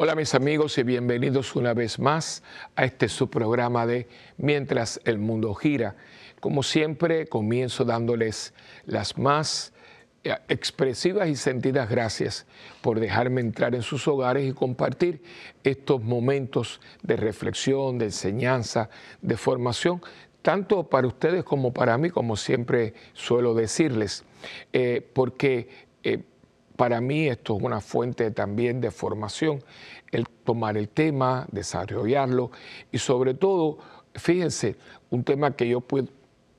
Hola mis amigos y bienvenidos una vez más a este subprograma de Mientras el mundo gira. Como siempre, comienzo dándoles las más eh, expresivas y sentidas gracias por dejarme entrar en sus hogares y compartir estos momentos de reflexión, de enseñanza, de formación, tanto para ustedes como para mí, como siempre suelo decirles, eh, porque eh, para mí esto es una fuente también de formación, el tomar el tema, desarrollarlo y sobre todo, fíjense, un tema que yo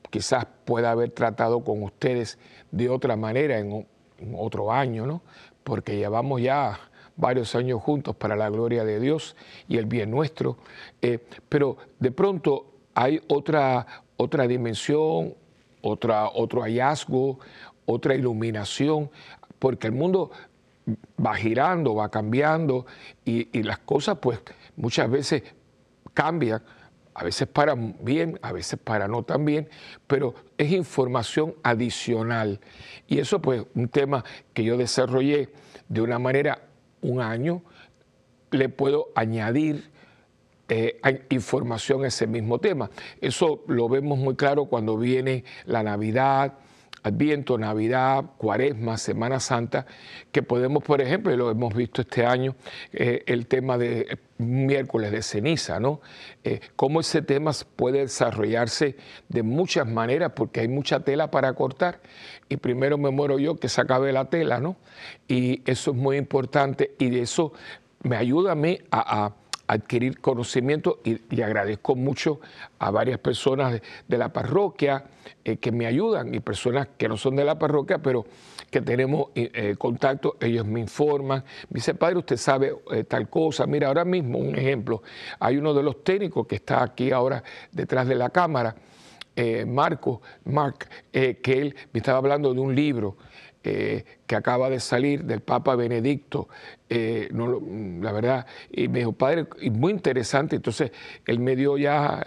quizás pueda haber tratado con ustedes de otra manera en, otro año, ¿no? Porque llevamos ya varios años juntos para la gloria de Dios y el bien nuestro, eh, pero de pronto hay otra, otra dimensión, otra, otro hallazgo, otra iluminación porque el mundo va girando, va cambiando y, las cosas pues muchas veces cambian, a veces para bien, a veces para no tan bien, pero es información adicional. Y eso pues un tema que yo desarrollé de una manera un año, le puedo añadir eh, información a ese mismo tema. Eso lo vemos muy claro cuando viene la Navidad, Adviento, Navidad, Cuaresma, Semana Santa, que podemos, por ejemplo, y lo hemos visto este año, eh, el tema de miércoles de ceniza, ¿no? Eh, cómo ese tema puede desarrollarse de muchas maneras, porque hay mucha tela para cortar, y primero me muero yo que se acabe la tela, ¿no? Y eso es muy importante, y de eso me ayuda a mí a adquirir conocimiento y, agradezco mucho a varias personas de, la parroquia eh, que me ayudan y personas que no son de la parroquia, pero que tenemos eh, eh, contacto, ellos me informan, me dice, padre, usted sabe tal cosa, mira, ahora mismo un ejemplo, hay uno de los técnicos que está aquí ahora detrás de la cámara, Marco, Mark, que él me estaba hablando de un libro eh, que acaba de salir del Papa Benedicto, eh, no, la verdad, y me dijo, padre, y muy interesante, entonces él me dio ya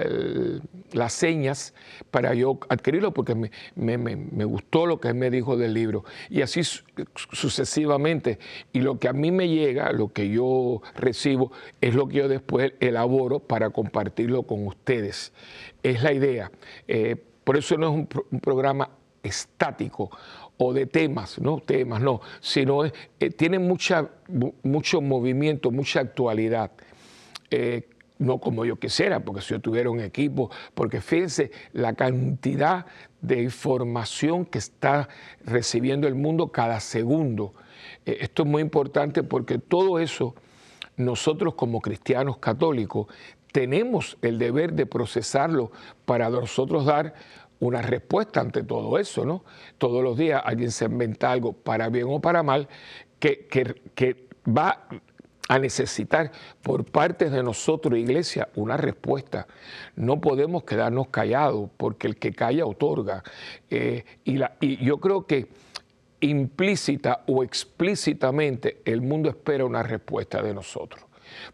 las señas para yo adquirirlo porque me, gustó lo que él me dijo del libro, y así sucesivamente, y lo que a mí me llega, lo que yo recibo, es lo que yo después elaboro para compartirlo con ustedes, es la idea. Eh, por eso no es un programa estático o de temas, no temas, no, sino eh, tiene mucha, mucho movimiento, mucha actualidad. Eh, no como yo quisiera, porque si yo tuviera un equipo, porque fíjense la cantidad de información que está recibiendo el mundo cada segundo. Eh, esto es muy importante porque todo eso nosotros como cristianos católicos tenemos el deber de procesarlo para nosotros dar una respuesta ante todo eso, ¿no? Todos los días alguien se inventa algo para bien o para mal que, que, va a necesitar por parte de nosotros, iglesia, una respuesta. No podemos quedarnos callados porque el que calla otorga. Eh, y, yo creo que implícita o explícitamente el mundo espera una respuesta de nosotros.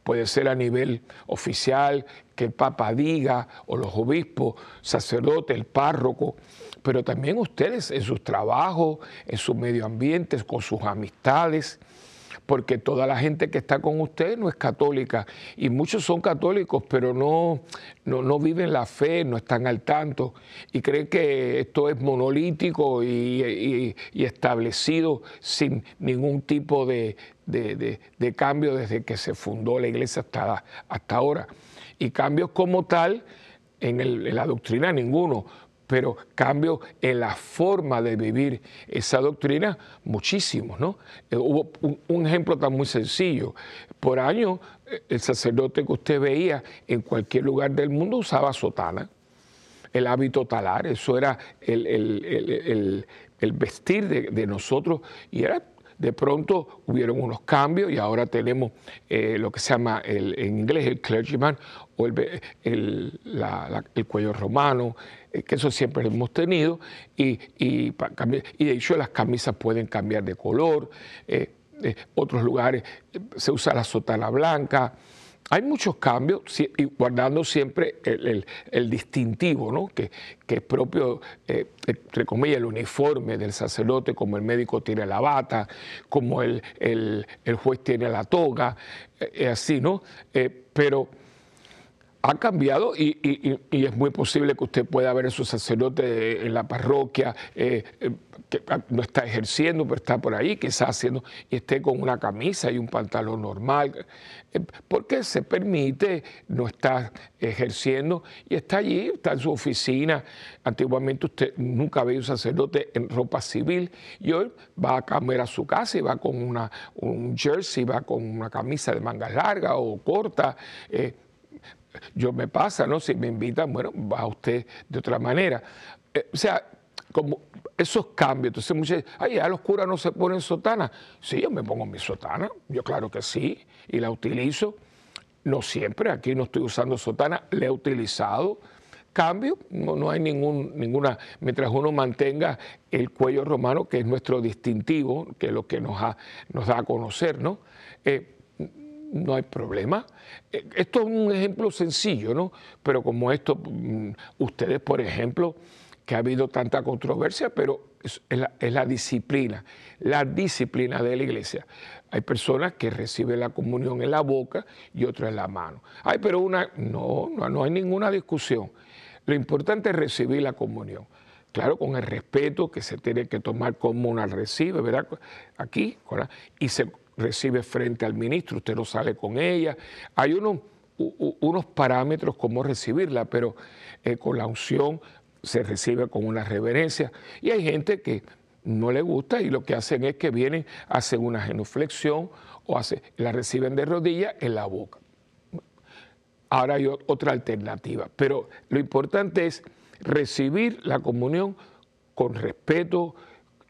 Puede ser a nivel oficial, que el Papa diga, o los obispos, sacerdotes, el párroco, pero también ustedes en sus trabajos, en su medio ambiente, con sus amistades porque toda la gente que está con usted no es católica. Y muchos son católicos, pero no, no, viven la fe, no están al tanto. Y creen que esto es monolítico y, establecido sin ningún tipo de, cambio desde que se fundó la iglesia hasta, hasta ahora. Y cambios como tal en la doctrina ninguno, pero cambio en la forma de vivir esa doctrina, muchísimos, ¿no? Eh, hubo un, ejemplo tan muy sencillo. Por años, eh, el sacerdote que usted veía en cualquier lugar del mundo usaba sotana, el hábito talar, eso era el, vestir de, nosotros y era de pronto hubieron unos cambios y ahora tenemos eh, lo que se llama en inglés el clergyman o el, cuello romano, eh, que eso siempre lo hemos tenido, y, y, de hecho las camisas pueden cambiar de color, eh, eh, otros lugares se usa la sotana blanca, hay muchos cambios, y guardando siempre el, distintivo, ¿no? que, es propio, eh, entre comillas, el uniforme del sacerdote, como el médico tiene la bata, como el, juez tiene la toga, es así, ¿no? pero ha cambiado y, es muy posible que usted pueda ver a su sacerdote en la parroquia eh, eh, que no está ejerciendo, pero está por ahí, quizás haciendo, y esté con una camisa y un pantalón normal, eh, porque se permite, no está ejerciendo y está allí, está en su oficina. Antiguamente usted nunca veía un sacerdote en ropa civil y hoy va a comer a su casa y va con una, un jersey, va con una camisa de mangas largas o corta yo me pasa, ¿no? Si me invitan, bueno, va usted de otra manera. Eh, o sea, como esos cambios. Entonces dicen, ay, ya los curas no se ponen sotana. Sí, yo me pongo mi sotana, yo claro que sí, y la utilizo. No siempre, aquí no estoy usando sotana, la he utilizado. Cambio, no, no hay ningún, ninguna, mientras uno mantenga el cuello romano, que es nuestro distintivo, que es lo que nos, nos da a conocer, ¿no? Eh, no hay problema. Eh, esto es un ejemplo sencillo, ¿no? Pero como esto, mm, ustedes, por ejemplo, que ha habido tanta controversia, pero es, la, disciplina, la disciplina de la iglesia. Hay personas que reciben la comunión en la boca y otras en la mano. Ay, pero una, no, no, no hay ninguna discusión. Lo importante es recibir la comunión claro, con el respeto que se tiene que tomar como una recibe, ¿verdad? Aquí, y se recibe frente al ministro, usted no sale con ella. Hay unos, unos parámetros como recibirla, pero eh, con la unción se recibe con una reverencia. Y hay gente que no le gusta y lo que hacen es que vienen, hacen una genuflexión o la reciben de rodillas en la boca. Ahora hay otra alternativa, pero lo importante es recibir la comunión con respeto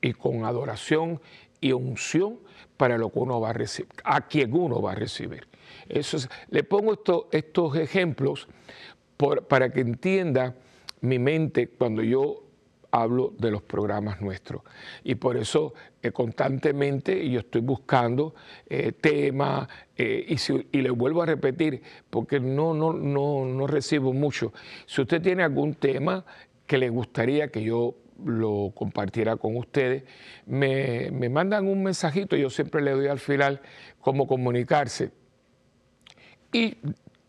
y con adoración y unción para lo que uno va a recibir, a quien uno va a recibir. Eso le pongo estos ejemplos para que entienda mi mente cuando yo hablo de los programas nuestros. Y por eso eh, constantemente yo estoy buscando eh, temas eh, y, le vuelvo a repetir, porque no, no, no, no recibo mucho. Si usted tiene algún tema que le gustaría que yo lo compartiera con ustedes. Me, mandan un mensajito, yo siempre le doy al final cómo comunicarse. Y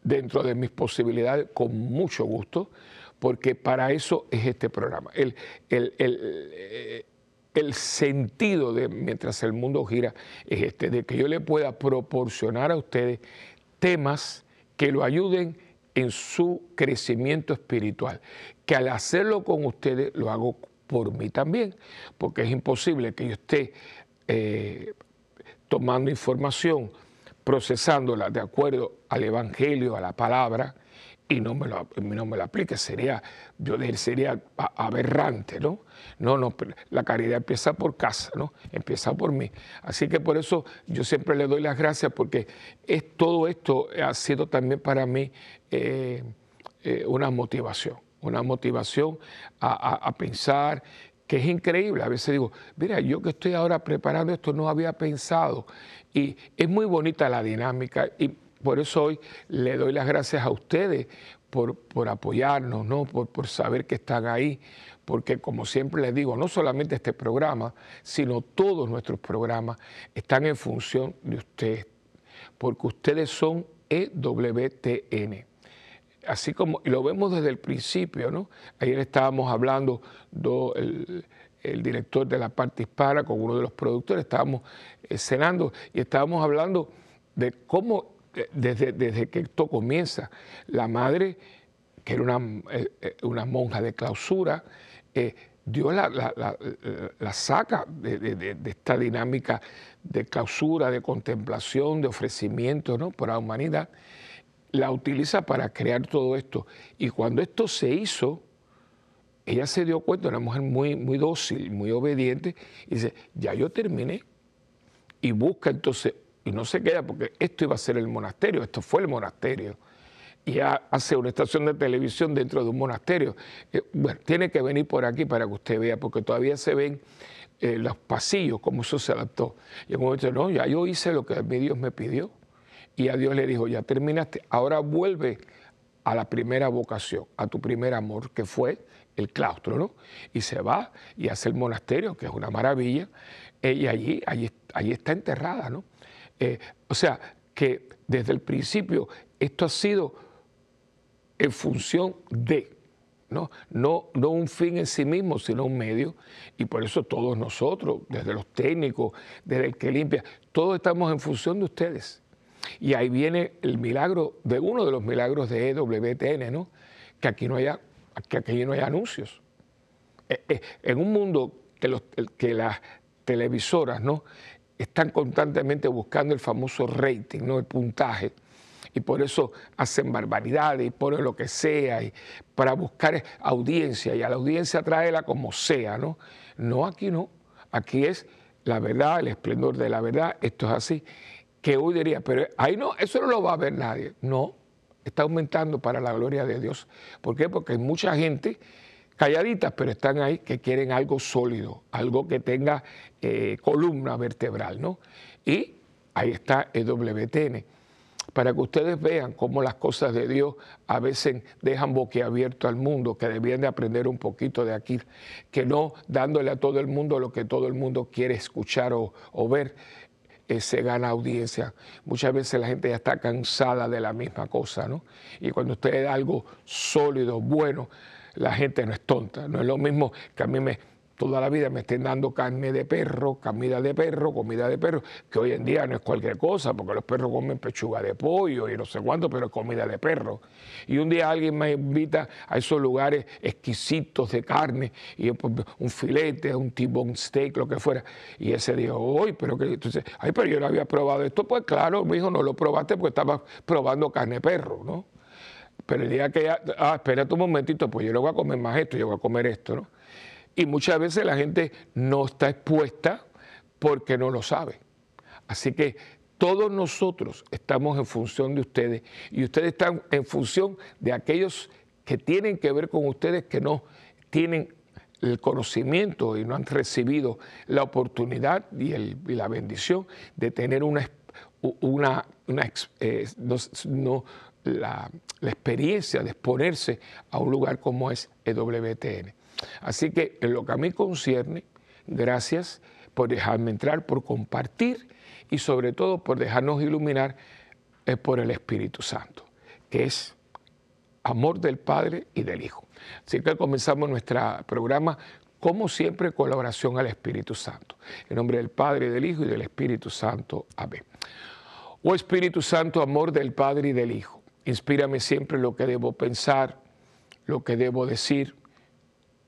dentro de mis posibilidades, con mucho gusto, porque para eso es este programa. El, el, el, el, sentido de mientras el mundo gira es este, de que yo le pueda proporcionar a ustedes temas que lo ayuden en su crecimiento espiritual, que al hacerlo con ustedes lo hago por mí también, porque es imposible que yo esté eh, tomando información, procesándola de acuerdo al Evangelio, a la palabra, y no me lo, no me lo aplique, sería, yo sería aberrante, ¿no? No, no, la caridad empieza por casa, ¿no? Empieza por mí. Así que por eso yo siempre le doy las gracias porque es, todo esto ha sido también para mí eh, eh, una motivación una motivación a, pensar, que es increíble. A veces digo, mira, yo que estoy ahora preparando esto no había pensado. Y es muy bonita la dinámica y por eso hoy le doy las gracias a ustedes por, por apoyarnos, ¿no? por, por saber que están ahí, porque como siempre les digo, no solamente este programa, sino todos nuestros programas están en función de ustedes, porque ustedes son EWTN así como, y lo vemos desde el principio, ¿no? Ayer estábamos hablando, el, director de la parte hispana con uno de los productores, estábamos eh, cenando y estábamos hablando de cómo eh, desde, desde, que esto comienza, la madre, que era una, eh, una monja de clausura, Dios la, la, saca de, de, esta dinámica de clausura, de contemplación, de ofrecimiento ¿no? por la humanidad la utiliza para crear todo esto. Y cuando esto se hizo, ella se dio cuenta, una mujer muy, muy dócil, muy obediente, y dice, ya yo terminé. Y busca entonces, y no se queda, porque esto iba a ser el monasterio, esto fue el monasterio. Y hace una estación de televisión dentro de un monasterio. Eh, bueno, tiene que venir por aquí para que usted vea, porque todavía se ven eh, los pasillos, cómo eso se adaptó. Y como dice, no, ya yo hice lo que mi Dios me pidió y a Dios le dijo, ya terminaste, ahora vuelve a la primera vocación, a tu primer amor, que fue el claustro, ¿no? Y se va y hace el monasterio, que es una maravilla, y allí, allí, allí, está enterrada, ¿no? Eh, o sea, que desde el principio esto ha sido en función de, ¿no? No, no un fin en sí mismo, sino un medio, y por eso todos nosotros, desde los técnicos, desde el que limpia, todos estamos en función de ustedes. Y ahí viene el milagro de uno de los milagros de EWTN, ¿no? Que aquí no haya, que aquí no haya anuncios. Eh, eh, en un mundo que, las televisoras, ¿no? Están constantemente buscando el famoso rating, ¿no? El puntaje. Y por eso hacen barbaridades y ponen lo que sea y para buscar audiencia. Y a la audiencia tráela como sea, ¿no? No, aquí no. Aquí es la verdad, el esplendor de la verdad. Esto es así que hoy diría, pero ahí no, eso no lo va a ver nadie. No, está aumentando para la gloria de Dios. ¿Por qué? Porque hay mucha gente calladitas, pero están ahí que quieren algo sólido, algo que tenga eh, columna vertebral, ¿no? Y ahí está el WTN. Para que ustedes vean cómo las cosas de Dios a veces dejan boquiabierto al mundo, que debían de aprender un poquito de aquí, que no dándole a todo el mundo lo que todo el mundo quiere escuchar o, o ver, se gana audiencia. Muchas veces la gente ya está cansada de la misma cosa, ¿no? Y cuando usted da algo sólido, bueno, la gente no es tonta. No es lo mismo que a mí me, toda la vida me estén dando carne de perro, comida de perro, comida de perro, que hoy en día no es cualquier cosa, porque los perros comen pechuga de pollo y no sé cuánto, pero es comida de perro. Y un día alguien me invita a esos lugares exquisitos de carne, y pues, un filete, un T-bone steak, lo que fuera. Y ese dijo, hoy, pero que entonces, ay, pero yo no había probado esto, pues claro, mi hijo no lo probaste porque estaba probando carne de perro, ¿no? Pero el día que ya, ah, espérate un momentito, pues yo no voy a comer más esto, yo voy a comer esto, ¿no? Y muchas veces la gente no está expuesta porque no lo sabe. Así que todos nosotros estamos en función de ustedes y ustedes están en función de aquellos que tienen que ver con ustedes que no tienen el conocimiento y no han recibido la oportunidad y, la bendición de tener una, eh, la, la, experiencia de exponerse a un lugar como es EWTN. Así que en lo que a mí concierne, gracias por dejarme entrar, por compartir y sobre todo por dejarnos iluminar eh, por el Espíritu Santo, que es amor del Padre y del Hijo. Así que comenzamos nuestro programa, como siempre, colaboración al Espíritu Santo. En nombre del Padre, del Hijo y del Espíritu Santo. Amén. Oh Espíritu Santo, amor del Padre y del Hijo, inspírame siempre lo que debo pensar, lo que debo decir,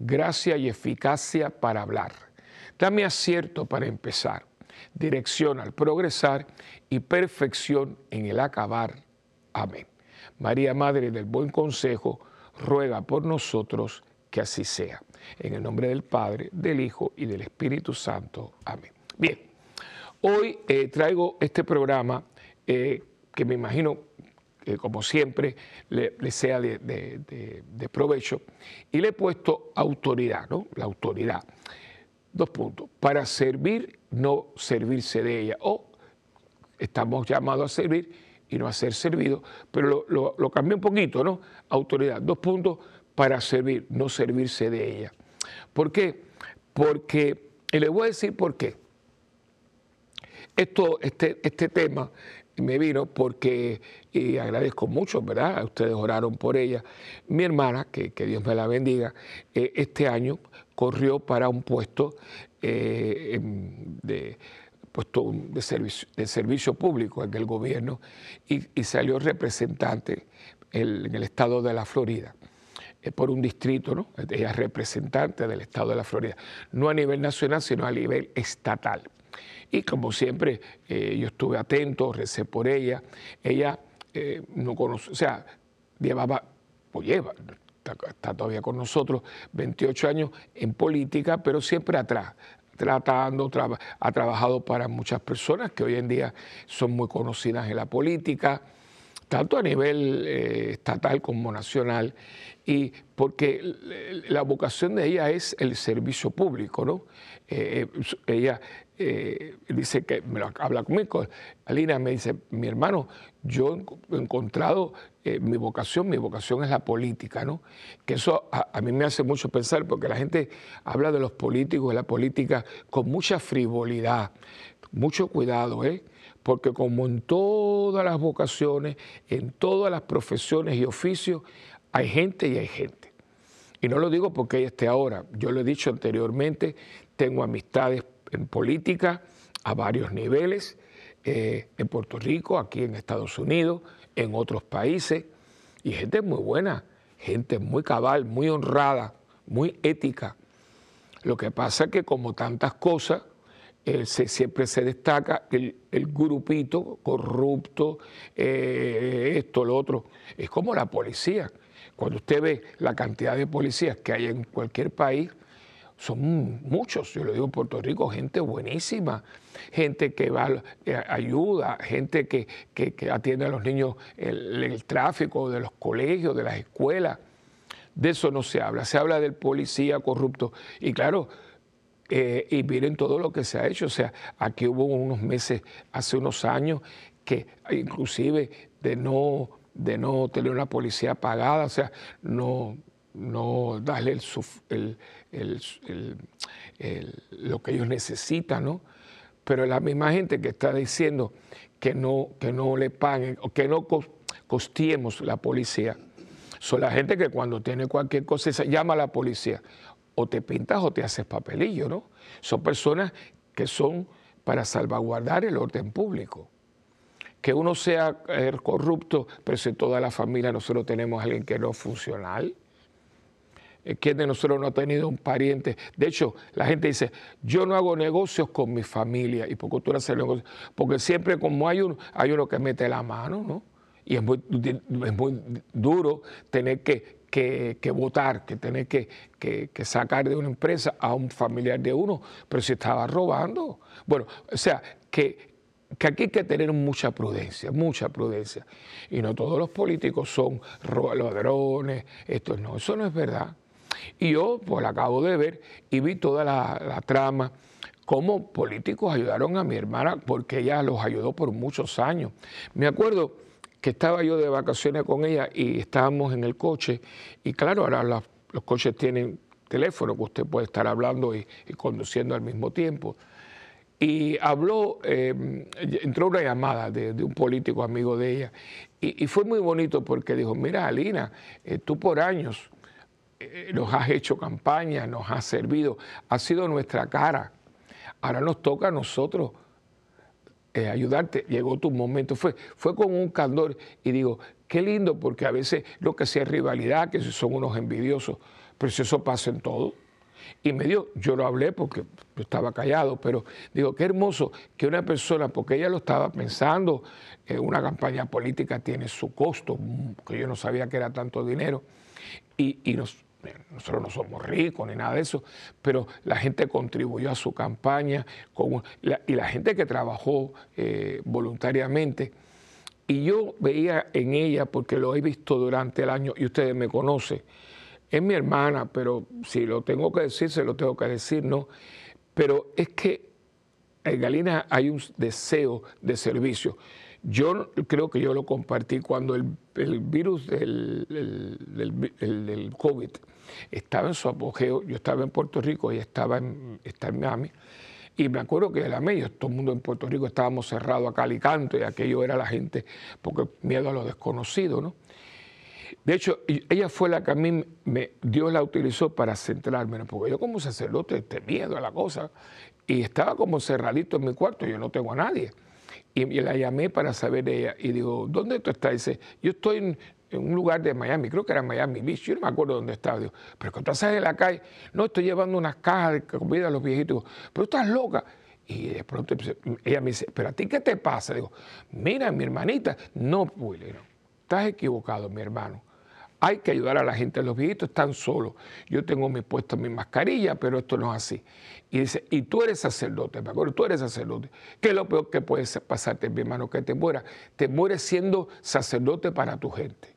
gracia y eficacia para hablar. Dame acierto para empezar, dirección al progresar y perfección en el acabar. Amén. María, Madre del Buen Consejo, ruega por nosotros que así sea. En el nombre del Padre, del Hijo y del Espíritu Santo. Amén. Bien, hoy eh, traigo este programa eh, que me imagino que como siempre le, sea de, provecho, y le he puesto autoridad, ¿no? La autoridad. Dos puntos. Para servir, no servirse de ella. O estamos llamados a servir y no a ser servidos, pero lo, lo, cambié un poquito, ¿no? Autoridad. Dos puntos para servir, no servirse de ella. ¿Por qué? Porque, y le voy a decir por qué. Esto, este, este tema me vino porque, y agradezco mucho, ¿verdad? Ustedes oraron por ella. Mi hermana, que, Dios me la bendiga, eh, este año corrió para un puesto eh, de puesto de servicio, de servicio público en el gobierno y, salió representante en el estado de la Florida por un distrito, ¿no? Ella es representante del estado de la Florida, no a nivel nacional, sino a nivel estatal. Y como siempre, eh, yo estuve atento, recé por ella. Ella eh, no conoce, o sea, llevaba, o lleva, está, todavía con nosotros, 28 años en política, pero siempre atrás, tratando, ha trabajado para muchas personas que hoy en día son muy conocidas en la política, tanto a nivel eh, estatal como nacional, y porque la vocación de ella es el servicio público, ¿no? Ella eh, dice que me lo habla conmigo, Alina me dice, mi hermano, yo he encontrado eh, mi vocación, mi vocación es la política, ¿no? Que eso a, mí me hace mucho pensar porque la gente habla de los políticos, de la política con mucha frivolidad, mucho cuidado, ¿eh? Porque como en todas las vocaciones, en todas las profesiones y oficios, hay gente y hay gente. Y no lo digo porque esté ahora, yo lo he dicho anteriormente, tengo amistades en política a varios niveles, eh, en Puerto Rico, aquí en Estados Unidos, en otros países, y gente muy buena, gente muy cabal, muy honrada, muy ética. Lo que pasa es que como tantas cosas, eh, siempre se destaca el, grupito corrupto, eh, esto, lo otro. Es como la policía. Cuando usted ve la cantidad de policías que hay en cualquier país, son muchos, yo lo digo en Puerto Rico, gente buenísima, gente que va, eh, ayuda, gente que, atiende a los niños el, el tráfico de los colegios, de las escuelas. De eso no se habla, se habla del policía corrupto. Y claro, eh, y miren todo lo que se ha hecho. O sea, aquí hubo unos meses, hace unos años, que inclusive de no, de no tener una policía pagada, o sea, no, no darle el, lo que ellos necesitan, ¿no? Pero la misma gente que está diciendo que no, que no le paguen o que no costiemos la policía, son la gente que cuando tiene cualquier cosa llama a la policía. O te pintas o te haces papelillo, ¿no? Son personas que son para salvaguardar el orden público. Que uno sea eh, corrupto, pero si toda la familia nosotros tenemos a alguien que no es funcional, ¿Quién de nosotros no ha tenido un pariente? De hecho, la gente dice, yo no hago negocios con mi familia. ¿Y por qué tú no haces negocios? Porque siempre como hay uno, hay uno que mete la mano, ¿no? Y es muy, duro tener que, que, votar, que tener que, que, sacar de una empresa a un familiar de uno, pero si estaba robando. Bueno, o sea, que, que aquí hay que tener mucha prudencia, mucha prudencia. Y no todos los políticos son ladrones, esto no, eso no es verdad. Y yo pues la acabo de ver y vi toda la, trama, cómo políticos ayudaron a mi hermana, porque ella los ayudó por muchos años. Me acuerdo que estaba yo de vacaciones con ella y estábamos en el coche, y claro, ahora los coches tienen teléfono que usted puede estar hablando y, conduciendo al mismo tiempo. Y habló, eh, entró una llamada de, un político amigo de ella, y, fue muy bonito porque dijo, mira, Alina, eh, tú por años nos has hecho campaña, nos has servido, ha sido nuestra cara. Ahora nos toca a nosotros eh, ayudarte. Llegó tu momento, fue, fue con un candor y digo, qué lindo, porque a veces lo que sea es rivalidad, que son unos envidiosos, pero si eso pasa en todo. Y me dio, yo lo hablé porque yo estaba callado, pero digo, qué hermoso que una persona, porque ella lo estaba pensando, eh, una campaña política tiene su costo, que yo no sabía que era tanto dinero, y, y nos, nosotros no somos ricos ni nada de eso, pero la gente contribuyó a su campaña y la gente que trabajó eh, voluntariamente. Y yo veía en ella, porque lo he visto durante el año y ustedes me conocen, es mi hermana, pero si lo tengo que decir, se lo tengo que decir, ¿no? Pero es que en Galina hay un deseo de servicio. Yo creo que yo lo compartí cuando el, virus del, COVID estaba en su apogeo, yo estaba en Puerto Rico y estaba en, Miami, y me acuerdo que la medio, todo el mundo en Puerto Rico estábamos cerrados a cal y canto, y aquello era la gente, porque miedo a lo desconocido, ¿no? De hecho, ella fue la que a mí me, Dios la utilizó para centrarme, porque yo como sacerdote tenía miedo a la cosa, y estaba como cerradito en mi cuarto, yo no tengo a nadie. Y, la llamé para saber de ella. Y digo, ¿dónde tú estás? Dice, yo estoy en, un lugar de Miami, creo que era Miami Beach, yo no me acuerdo dónde estaba. Digo, pero cuando estás en la calle, no, estoy llevando unas cajas de comida a los viejitos. pero estás loca. Y de pronto ella me dice, pero a ti qué te pasa? Digo, mira, mi hermanita, no, Willy, no, estás equivocado, mi hermano. Hay que ayudar a la gente, los viejitos están solos. Yo tengo mi puesto mi mascarilla, pero esto no es así. Y dice, y tú eres sacerdote, me acuerdo, tú eres sacerdote. ¿Qué es lo peor que puede pasarte, mi hermano, que te muera? Te mueres siendo sacerdote para tu gente.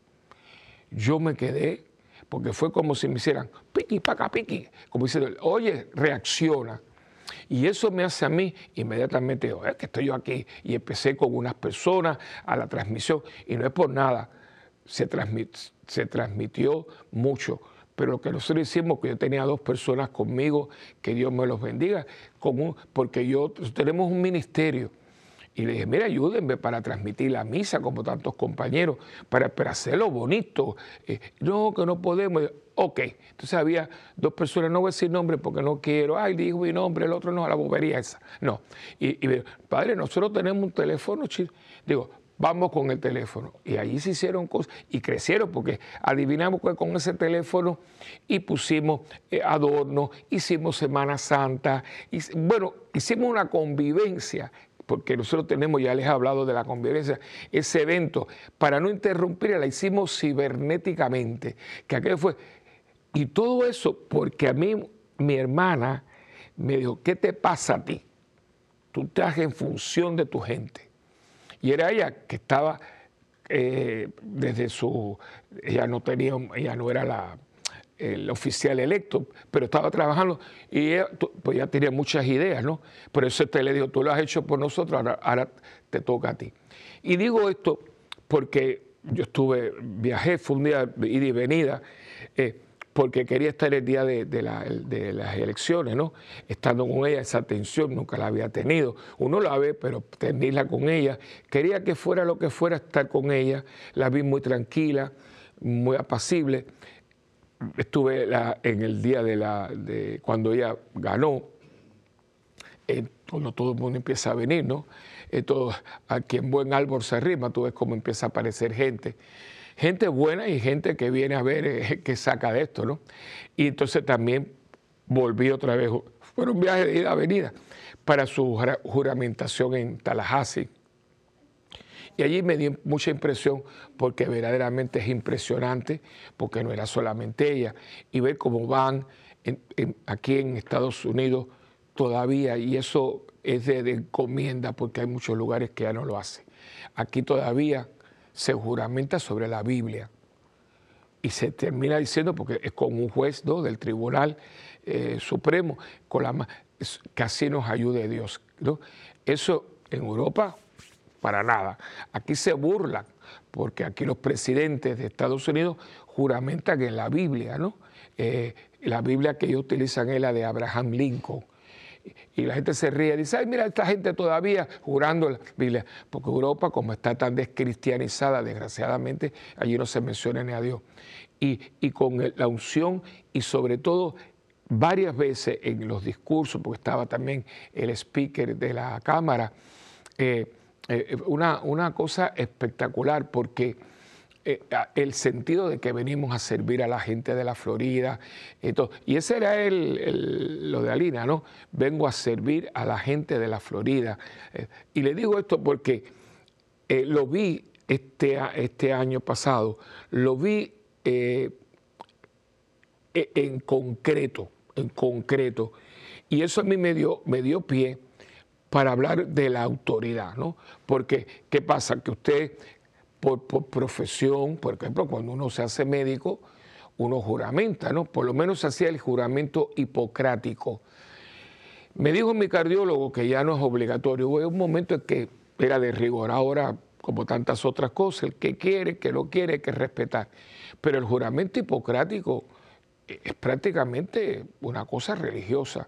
Yo me quedé, porque fue como si me hicieran piqui, paca, piqui, como diciendo, oye, reacciona. Y eso me hace a mí inmediatamente, es que estoy yo aquí. Y empecé con unas personas a la transmisión, y no es por nada, se, se transmitió mucho pero lo que nosotros hicimos, que yo tenía dos personas conmigo, que Dios me los bendiga, como, porque yo tenemos un ministerio. Y le dije, mira, ayúdenme para transmitir la misa como tantos compañeros, para, para hacerlo bonito. Eh, no, que no podemos. Ok, entonces había dos personas, no voy a decir nombre porque no quiero, ay, dijo mi nombre, el otro no, la bobería esa. No. Y, y padre, nosotros tenemos un teléfono, digo, vamos con el teléfono. Y allí se hicieron cosas y crecieron porque adivinamos que con ese teléfono y pusimos eh, adornos, hicimos Semana Santa, y, bueno, hicimos una convivencia porque nosotros tenemos, ya les he hablado de la convivencia, ese evento, para no interrumpir, la hicimos cibernéticamente, que aquello fue, y todo eso porque a mí, mi hermana me dijo, ¿qué te pasa a ti? Tú estás en función de tu gente. Y era ella que estaba eh, desde su, ella no tenía, ella no era la, el oficial electo, pero estaba trabajando y ella, pues ya tenía muchas ideas, ¿no? Por eso te le dijo, tú lo has hecho por nosotros, ahora, te toca a ti. Y digo esto porque yo estuve, viajé, fue un día ida y venida, eh, porque quería estar el día de, las elecciones, ¿no? Estando con ella, esa tensión nunca la había tenido. Uno la ve, pero tenerla con ella. Quería que fuera lo que fuera estar con ella. La vi muy tranquila, muy apacible. Estuve en el día de, la, de cuando ella ganó, eh, cuando todo el mundo empieza a venir, ¿no? Eh, todo, buen árbol se arrima, tú ves cómo empieza a aparecer gente gente buena y gente que viene a ver eh, qué saca de esto, ¿no? Y entonces también volví otra vez, fue un viaje de ida a venida para su juramentación en Tallahassee. Y allí me dio mucha impresión porque verdaderamente es impresionante, porque no era solamente ella, y ver cómo van aquí en Estados Unidos todavía, y eso es de, de, encomienda porque hay muchos lugares que ya no lo hacen. Aquí todavía se juramenta sobre la Biblia y se termina diciendo, porque es con un juez ¿no? del Tribunal eh, Supremo, con la, que así nos ayude Dios. ¿no? Eso en Europa, para nada. Aquí se burlan, porque aquí los presidentes de Estados Unidos juramentan en la Biblia, ¿no? Eh, la Biblia que ellos utilizan es la de Abraham Lincoln y la gente se ríe y dice, ay, mira, esta gente todavía jurando la Biblia. Porque Europa, como está tan descristianizada, desgraciadamente, allí no se menciona ni a Dios. Y, con la unción y sobre todo varias veces en los discursos, porque estaba también el speaker de la Cámara, eh, eh, una, una cosa espectacular porque eh, el sentido de que venimos a servir a la gente de la Florida. Y ese era el, lo de Alina, ¿no? Vengo a servir a la gente de la Florida. Eh, y le digo esto porque eh, lo vi este, este año pasado, lo vi e, en concreto, en concreto. Y eso a mí me dio, me dio pie para hablar de la autoridad, ¿no? Porque, ¿qué pasa? Que usted por, profesión, por ejemplo, cuando uno se hace médico, uno juramenta, ¿no? Por lo menos hacía el juramento hipocrático. Me dijo mi cardiólogo que ya no es obligatorio. Hubo un momento en que era de rigor. Ahora, como tantas otras cosas, el que quiere, que lo quiere, hay que respetar. Pero el juramento hipocrático es prácticamente una cosa religiosa.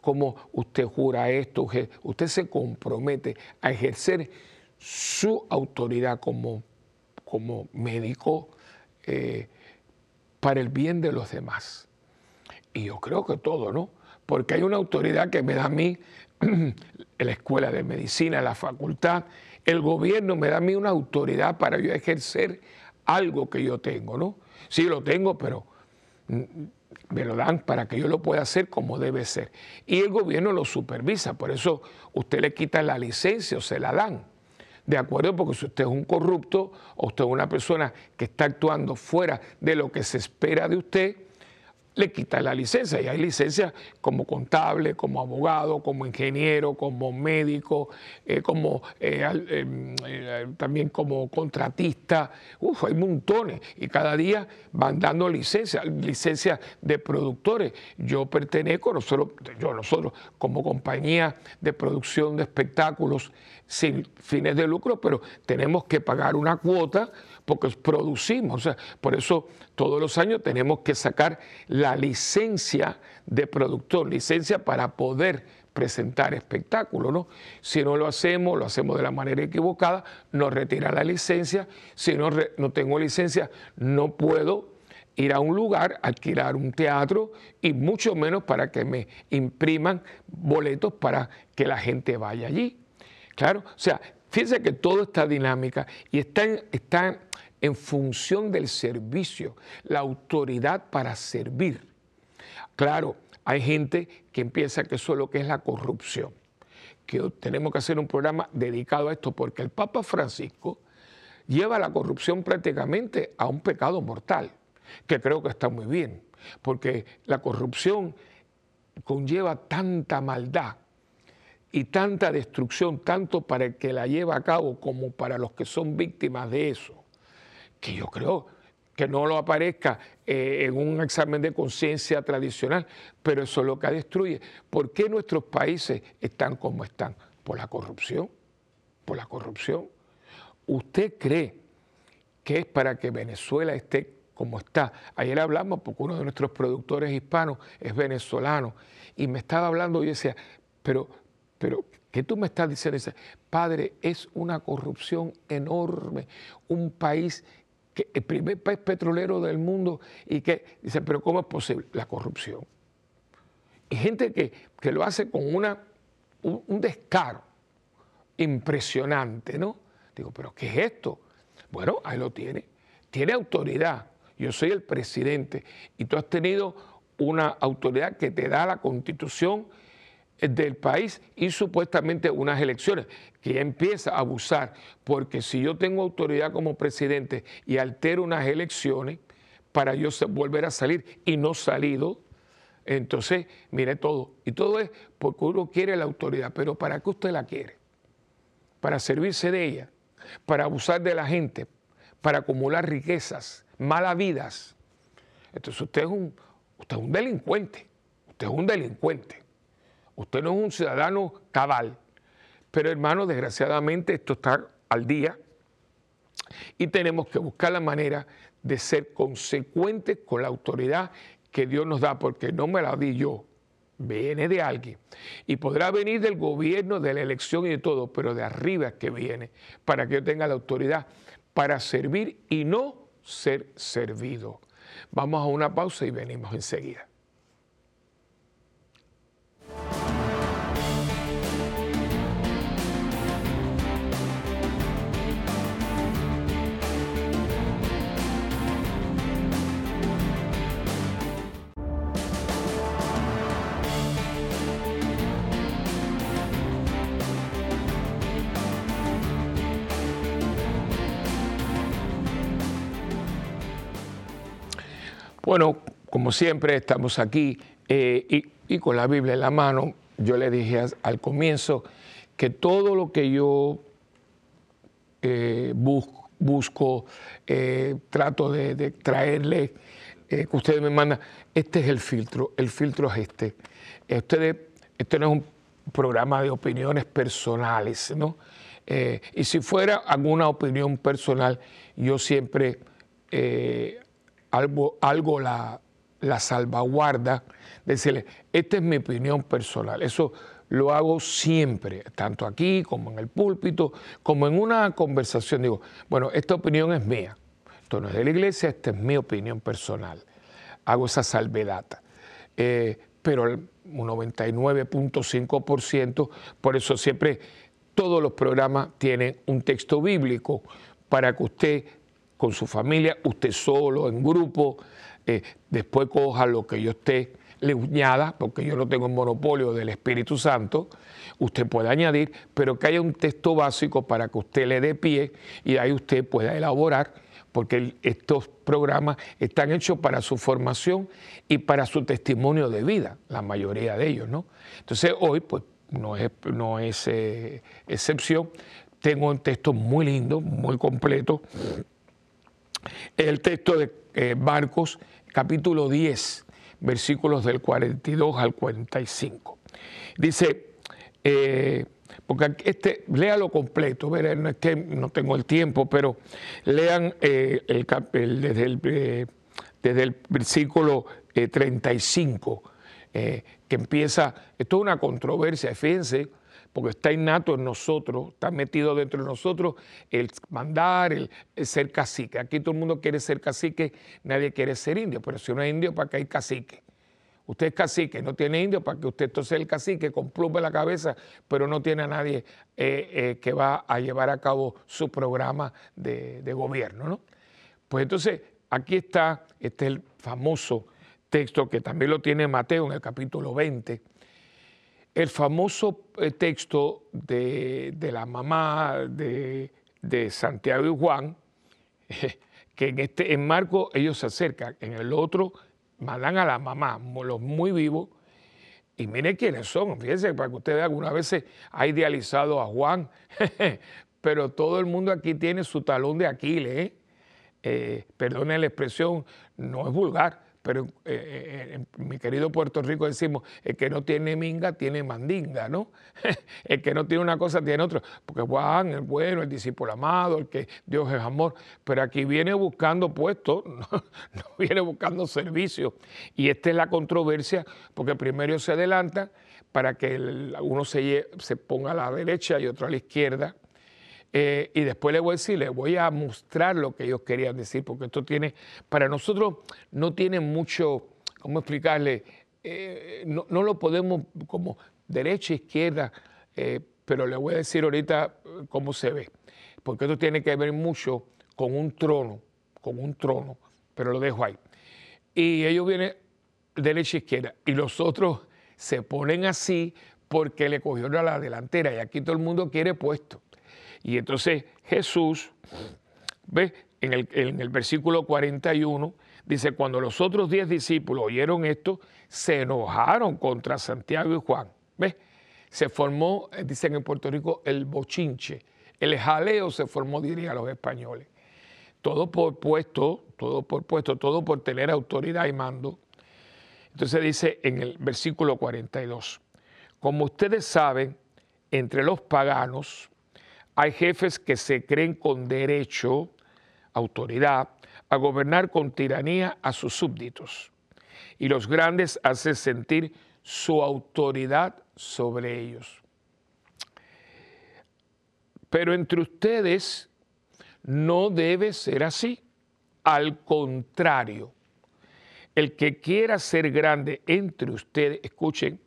Como usted jura esto, usted se compromete a ejercer su autoridad como como médico eh, para el bien de los demás. Y yo creo que todo, ¿no? Porque hay una autoridad que me da a mí, la escuela de medicina, la facultad, el gobierno me da a mí una autoridad para yo ejercer algo que yo tengo, ¿no? Sí lo tengo, pero me lo dan para que yo lo pueda hacer como debe ser. Y el gobierno lo supervisa, por eso usted le quita la licencia o se la dan. ¿De acuerdo? Porque si usted es un corrupto o usted es una persona que está actuando fuera de lo que se espera de usted, le quita la licencia. Y hay licencias como contable, como abogado, como ingeniero, como médico, eh, como eh, eh, también como contratista. Uf, hay montones. Y cada día van dando licencias, licencias de productores. Yo pertenezco, nosotros, yo, nosotros como compañía de producción de espectáculos sin fines de lucro, pero tenemos que pagar una cuota porque producimos. O sea, por eso todos los años tenemos que sacar la licencia de productor, licencia para poder presentar espectáculos, ¿no? Si no lo hacemos, lo hacemos de la manera equivocada, nos retira la licencia. Si no, no tengo licencia, no puedo ir a un lugar, alquilar un teatro y mucho menos para que me impriman boletos para que la gente vaya allí. Claro, o sea, fíjense que todo está dinámica y está está en función del servicio, la autoridad para servir. Claro, hay gente que empieza que eso es lo que es la corrupción, que tenemos que hacer un programa dedicado a esto porque el Papa Francisco lleva la corrupción prácticamente a un pecado mortal, que creo que está muy bien, porque la corrupción conlleva tanta maldad y tanta destrucción, tanto para el que la lleva a cabo como para los que son víctimas de eso que yo creo que no lo aparezca eh, en un examen de conciencia tradicional, pero eso es lo que destruye. ¿Por qué nuestros países están como están? Por la corrupción, por la corrupción. ¿Usted cree que es para que Venezuela esté como está? Ayer hablamos, porque uno de nuestros productores hispanos es venezolano, y me estaba hablando y decía, pero, pero, ¿qué tú me estás diciendo? Dice, padre, es una corrupción enorme, un país el primer país petrolero del mundo y que dice, pero ¿cómo es posible? La corrupción. Y gente que, lo hace con una, un, descaro impresionante, ¿no? Digo, pero ¿qué es esto? Bueno, ahí lo tiene. Tiene autoridad. Yo soy el presidente y tú has tenido una autoridad que te da la constitución del país y supuestamente unas elecciones, que empieza a abusar, porque si yo tengo autoridad como presidente y altero unas elecciones para yo volver a salir y no salido, entonces mire todo. Y todo es porque uno quiere la autoridad, pero ¿para qué usted la quiere? Para servirse de ella, para abusar de la gente, para acumular riquezas, malas vidas. Entonces usted es un, usted es un delincuente, usted es un delincuente. Usted no es un ciudadano cabal. Pero hermano, desgraciadamente esto está al día y tenemos que buscar la manera de ser consecuentes con la autoridad que Dios nos da, porque no me la di yo, viene de alguien. Y podrá venir del gobierno, de la elección y de todo, pero de arriba es que viene, para que yo tenga la autoridad para servir y no ser servido. Vamos a una pausa y venimos enseguida. Bueno, como siempre estamos aquí eh, y, con la Biblia en la mano, yo le dije al comienzo que todo lo que yo eh, busco, eh, trato de, traerle, que ustedes me mandan, este es el filtro, el filtro es este. Ustedes, este no es un programa de opiniones personales, ¿no? y si fuera alguna opinión personal, yo siempre algo, algo la, la salvaguarda, decirle, esta es mi opinión personal. Eso lo hago siempre, tanto aquí como en el púlpito, como en una conversación. Digo, bueno, esta opinión es mía. Esto no es de la iglesia, esta es mi opinión personal. Hago esa salvedad. Eh, pero un 99.5%, por eso siempre todos los programas tienen un texto bíblico para que usted con su familia, usted solo, en grupo, eh, después coja lo que yo esté le añada, porque yo no tengo el monopolio del Espíritu Santo, usted puede añadir, pero que haya un texto básico para que usted le dé pie y ahí usted pueda elaborar, porque estos programas están hechos para su formación y para su testimonio de vida, la mayoría de ellos, ¿no? Entonces hoy, pues, no es, no es eh, excepción. Tengo un texto muy lindo, muy completo. El texto de eh, Marcos, capítulo 10, versículos del 42 al 45. Dice, eh, porque este, léalo completo, no es que no tengo el tiempo, pero lean eh, el, desde, el, eh, desde, el, versículo 35, que empieza, esto es una controversia, fíjense, porque está innato en nosotros, está metido dentro de nosotros el mandar, el, ser cacique. Aquí todo el mundo quiere ser cacique, nadie quiere ser indio, pero si uno es indio, ¿para qué hay cacique? Usted es cacique, no tiene indio, para que usted entonces el cacique con pluma en la cabeza, pero no tiene a nadie eh, eh, que va a llevar a cabo su programa de, de gobierno. ¿no? Pues entonces aquí está, este es el famoso texto que también lo tiene Mateo en el capítulo 20 el famoso eh, texto de, la mamá de, Santiago y Juan, que en, este, Marco ellos se acercan, en el otro mandan a la mamá, los muy vivos, y miren quiénes son, fíjense, para que ustedes algunas veces ha idealizado a Juan, pero todo el mundo aquí tiene su talón de Aquiles, ¿eh? eh perdone la expresión, no es vulgar, pero eh, eh, en mi querido Puerto Rico decimos, el que no tiene minga tiene mandinga, ¿no? el que no tiene una cosa tiene otra, porque Juan, el bueno, el discípulo amado, el que Dios es amor, pero aquí viene buscando puestos, no, viene buscando servicios. Y esta es la controversia, porque primero se adelanta para que uno se, se ponga a la derecha y otro a la izquierda, eh, y después le voy a decir, le voy a mostrar lo que ellos querían decir, porque esto tiene, para nosotros no tiene mucho, ¿cómo explicarle? Eh, no, lo podemos como derecha, izquierda, eh, pero le voy a decir ahorita cómo se ve, porque esto tiene que ver mucho con un trono, con un trono, pero lo dejo ahí. Y ellos vienen derecha, izquierda, y los otros se ponen así porque le cogieron a la delantera, y aquí todo el mundo quiere puesto. Y entonces Jesús, ¿ve? En el, en el versículo 41, dice, cuando los otros diez discípulos oyeron esto, se enojaron contra Santiago y Juan. ¿Ves? Se formó, eh, dicen en Puerto Rico, el bochinche. El jaleo se formó, dirían los españoles. Todo por puesto, todo por puesto, todo por tener autoridad y mando. Entonces dice en el versículo 42, como ustedes saben, entre los paganos hay jefes que se creen con derecho, autoridad, a gobernar con tiranía a sus súbditos. Y los grandes hacen sentir su autoridad sobre ellos. Pero entre ustedes no debe ser así. Al contrario, el que quiera ser grande entre ustedes, escuchen,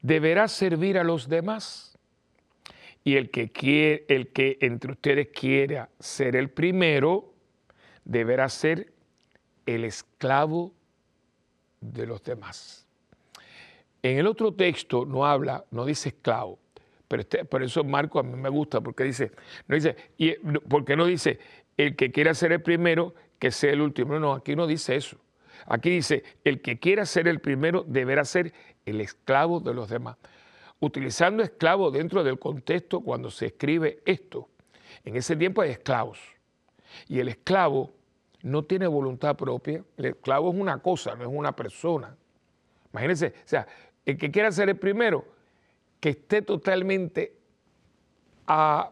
deberá servir a los demás y el que, quiere, el que entre ustedes quiera ser el primero, deberá ser el esclavo de los demás. En el otro texto no habla, no dice esclavo, pero este, por eso Marco a mí me gusta, porque dice, no dice, porque no dice el que quiera ser el primero, que sea el último. No, aquí no dice eso. Aquí dice, el que quiera ser el primero deberá ser el esclavo de los demás utilizando esclavos dentro del contexto cuando se escribe esto. En ese tiempo hay esclavos. Y el esclavo no tiene voluntad propia. El esclavo es una cosa, no es una persona. Imagínense, o sea, el que quiera ser el primero, que esté totalmente al,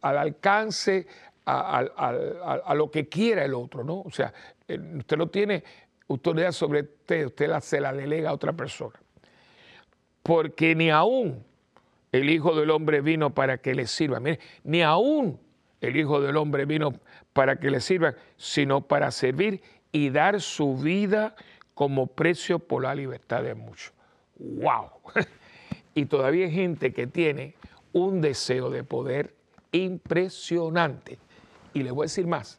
alcance, a, lo que quiera el otro, ¿no? O sea, eh, usted no tiene autoridad sobre usted, usted se la delega a otra persona porque ni aún el Hijo del Hombre vino para que le sirva. Mire, ni aún el Hijo del Hombre vino para que le sirva, sino para servir y dar su vida como precio por la libertad de muchos. ¡Wow! Y todavía hay gente que tiene un deseo de poder impresionante. Y le voy a decir más.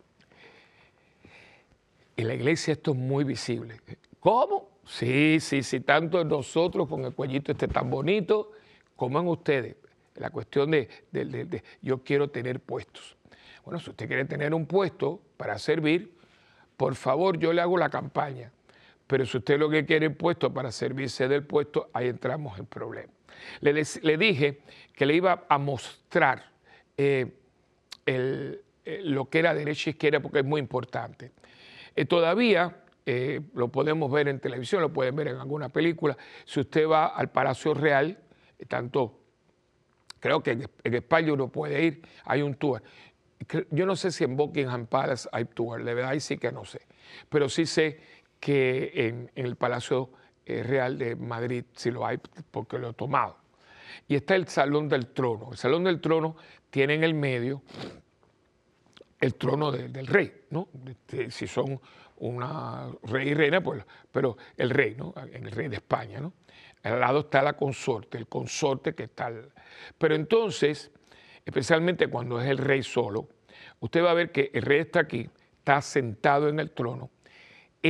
En la iglesia esto es muy visible. ¿Cómo? Sí, sí, sí, tanto nosotros con el cuellito este tan bonito, como en ustedes. La cuestión de, de yo quiero tener puestos. Bueno, si usted quiere tener un puesto para servir, por favor, yo le hago la campaña. Pero si usted lo que quiere es puesto para servirse del puesto, ahí entramos en problema. Le, dije que le iba a mostrar eh, eh, lo que era derecha e izquierda porque es muy importante. Eh, todavía lo podemos ver en televisión, lo pueden ver en alguna película. Si usted va al Palacio Real, tanto creo que en, en España uno puede ir, hay un tour. Yo no sé si en Buckingham Palace hay tour, de verdad ahí sí que no sé. Pero sí sé que en, el Palacio eh, Real de Madrid sí lo hay porque lo he tomado. Y está el Salón del Trono. El Salón del Trono tiene en el medio el trono del rey, ¿no? Este, si son una rey y reina, pues, pero el rey, ¿no? El rey de España, ¿no? Al lado está la consorte, el consorte que está. Pero entonces, especialmente cuando es el rey solo, usted va a ver que el rey está aquí, está sentado en el trono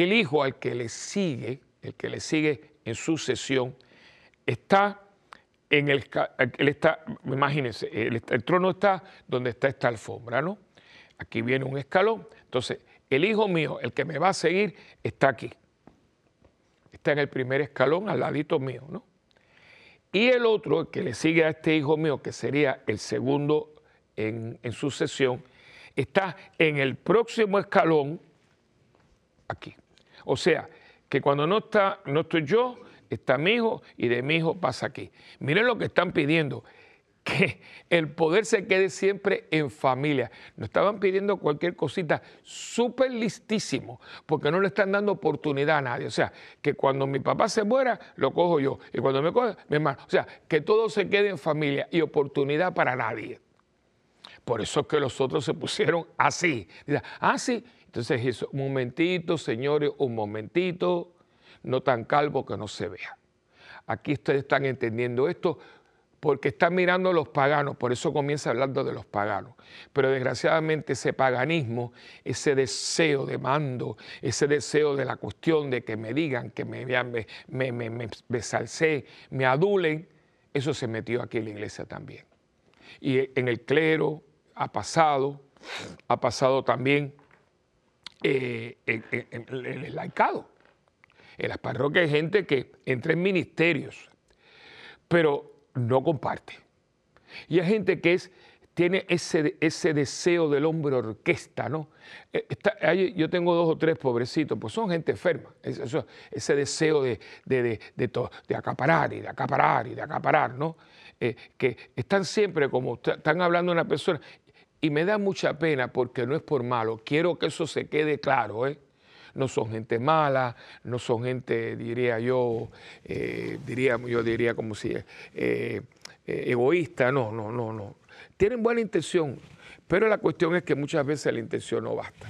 el hijo al que le sigue, el que le sigue en sucesión, está en el, está, imagínense, el, trono está donde está esta alfombra, ¿no? Aquí viene un escalón. Entonces, el hijo mío, el que me va a seguir, está aquí. Está en el primer escalón, al ladito mío, ¿no? Y el otro, el que le sigue a este hijo mío, que sería el segundo en, sucesión, está en el próximo escalón, aquí. O sea, que cuando no, está, no estoy yo, está mi hijo y de mi hijo pasa aquí. Miren lo que están pidiendo, que el poder se quede siempre en familia. No estaban pidiendo cualquier cosita, súper listísimo, porque no le están dando oportunidad a nadie. O sea, que cuando mi papá se muera, lo cojo yo, y cuando me coge, mi hermano. O sea, que todo se quede en familia y oportunidad para nadie. Por eso es que los otros se pusieron así. Ah, sí, entonces un momentito, señores, un momentito, no tan calvo que no se vea. Aquí ustedes están entendiendo esto porque están mirando a los paganos, por eso comienza hablando de los paganos. Pero desgraciadamente ese paganismo, ese deseo de mando, ese deseo de la cuestión de que me digan, que me vean, me, me, me, me, me adulen, eso se metió aquí en la iglesia también. Y en el clero ha pasado, ha pasado también eh, en, el laicado. En las parroquias hay gente que entra en ministerios, pero no comparte. Y hay gente que es, tiene ese, ese deseo del hombre orquesta, ¿no? Eh, yo tengo dos o tres pobrecitos, pues son gente enferma, ese deseo de, de, de, acaparar y de acaparar y de acaparar, ¿no? Eh, que están siempre como, están hablando de una persona y me da mucha pena porque no es por malo, quiero que eso se quede claro, ¿eh? No son gente mala, no son gente, diría yo, eh, diría, yo diría como si eh, egoísta, no, no, no, no. Tienen buena intención, pero la cuestión es que muchas veces la intención no basta.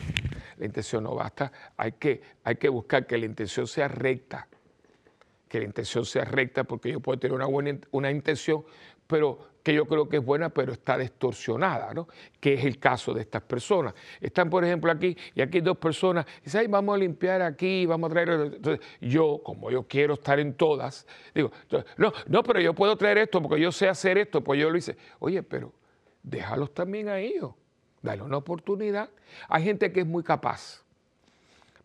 La intención no basta, hay que, hay que buscar que la intención sea recta, que la intención sea recta, porque yo puedo tener una buena una intención, pero que yo creo que es buena, pero está distorsionada, ¿no? Que es el caso de estas personas. Están, por ejemplo, aquí, y aquí dos personas, dicen, Ay, vamos a limpiar aquí, vamos a traer... Entonces, yo, como yo quiero estar en todas, digo, no, no, pero yo puedo traer esto porque yo sé hacer esto, pues yo lo hice. Oye, pero déjalos también a ellos, dale una oportunidad. Hay gente que es muy capaz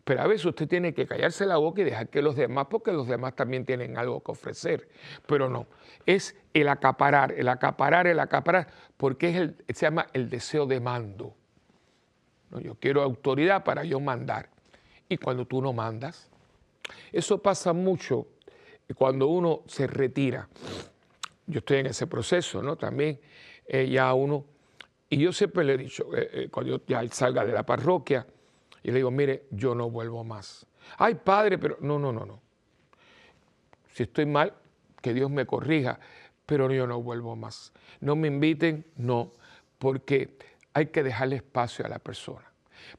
pero a veces usted tiene que callarse la boca y dejar que los demás, porque los demás también tienen algo que ofrecer. Pero no, es el acaparar, el acaparar, el acaparar, porque es el, se llama el deseo de mando. Yo quiero autoridad para yo mandar. Y cuando tú no mandas, eso pasa mucho cuando uno se retira. Yo estoy en ese proceso, ¿no? También eh, ya uno, y yo siempre le he dicho, eh, eh, cuando yo ya salga de la parroquia, y le digo, mire, yo no vuelvo más. Ay, padre, pero no, no, no, no. Si estoy mal, que Dios me corrija, pero yo no vuelvo más. No me inviten, no, porque hay que dejarle espacio a la persona.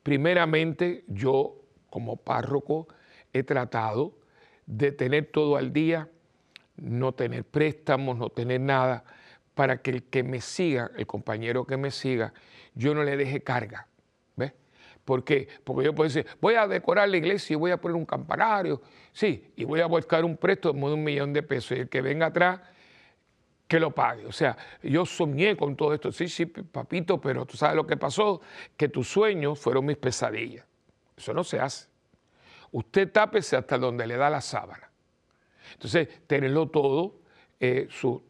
Primeramente, yo como párroco he tratado de tener todo al día, no tener préstamos, no tener nada, para que el que me siga, el compañero que me siga, yo no le deje carga ¿Por qué? Porque yo puedo decir, voy a decorar la iglesia y voy a poner un campanario, sí, y voy a buscar un préstamo de un millón de pesos y el que venga atrás, que lo pague. O sea, yo soñé con todo esto, sí, sí, papito, pero tú sabes lo que pasó, que tus sueños fueron mis pesadillas. Eso no se hace. Usted tápese hasta donde le da la sábana. Entonces, tenerlo todo, eh, su,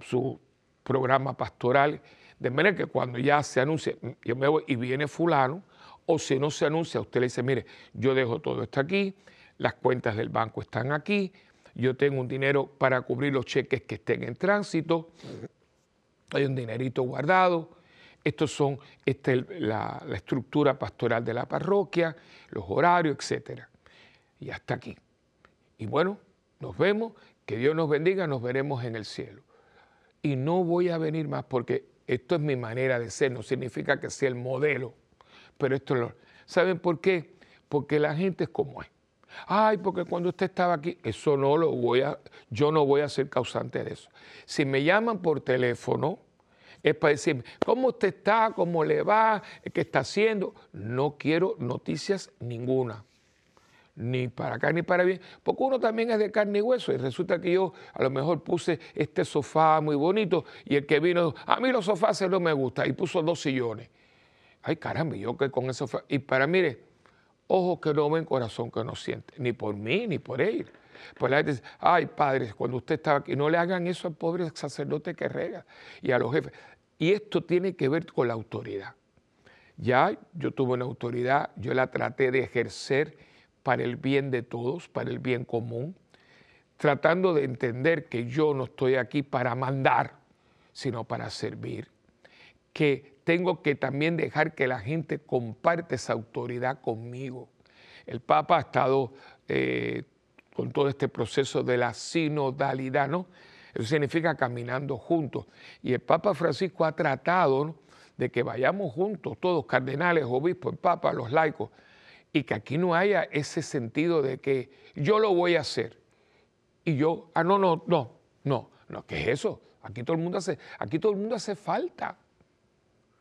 su programa pastoral, de manera que cuando ya se anuncie, yo me voy y viene fulano, o si no se anuncia, usted le dice, mire, yo dejo todo esto aquí, las cuentas del banco están aquí, yo tengo un dinero para cubrir los cheques que estén en tránsito, hay un dinerito guardado, estos son este, la, la, estructura pastoral de la parroquia, los horarios, etc. Y hasta aquí. Y bueno, nos vemos, que Dios nos bendiga, nos veremos en el cielo. Y no voy a venir más porque esto es mi manera de ser, no significa que sea el modelo, pero esto lo... ¿Saben por qué? Porque la gente es como es. Ay, porque cuando usted estaba aquí, eso no lo voy a, yo no voy a ser causante de eso. Si me llaman por teléfono, es para decirme, ¿cómo usted está? ¿Cómo le va? ¿Qué está haciendo? No quiero noticias ninguna ni para acá ni para bien, porque uno también es de carne y hueso y resulta que yo a lo mejor puse este sofá muy bonito y el que vino, a mí los sofás no me gusta y puso dos sillones. Ay caramba, yo que con eso y para mire, ojos que no ven, corazón que no siente, ni por mí ni por él. Pues la gente dice, ay padre, cuando usted estaba aquí, no le hagan eso al pobre sacerdote que rega y a los jefes. Y esto tiene que ver con la autoridad. Ya yo tuve una autoridad, yo la traté de ejercer para el bien de todos, para el bien común, tratando de entender que yo no estoy aquí para mandar, sino para servir, que tengo que también dejar que la gente comparte esa autoridad conmigo. El Papa ha estado eh, con todo este proceso de la sinodalidad, ¿no? Eso significa caminando juntos. Y el Papa Francisco ha tratado de que vayamos juntos, todos, cardenales, obispos, el Papa, los laicos, y que aquí no haya ese sentido de que yo lo voy a hacer y yo, ah, no, no, no, no, no, ¿qué es eso? Aquí todo el mundo hace, aquí todo el mundo hace falta.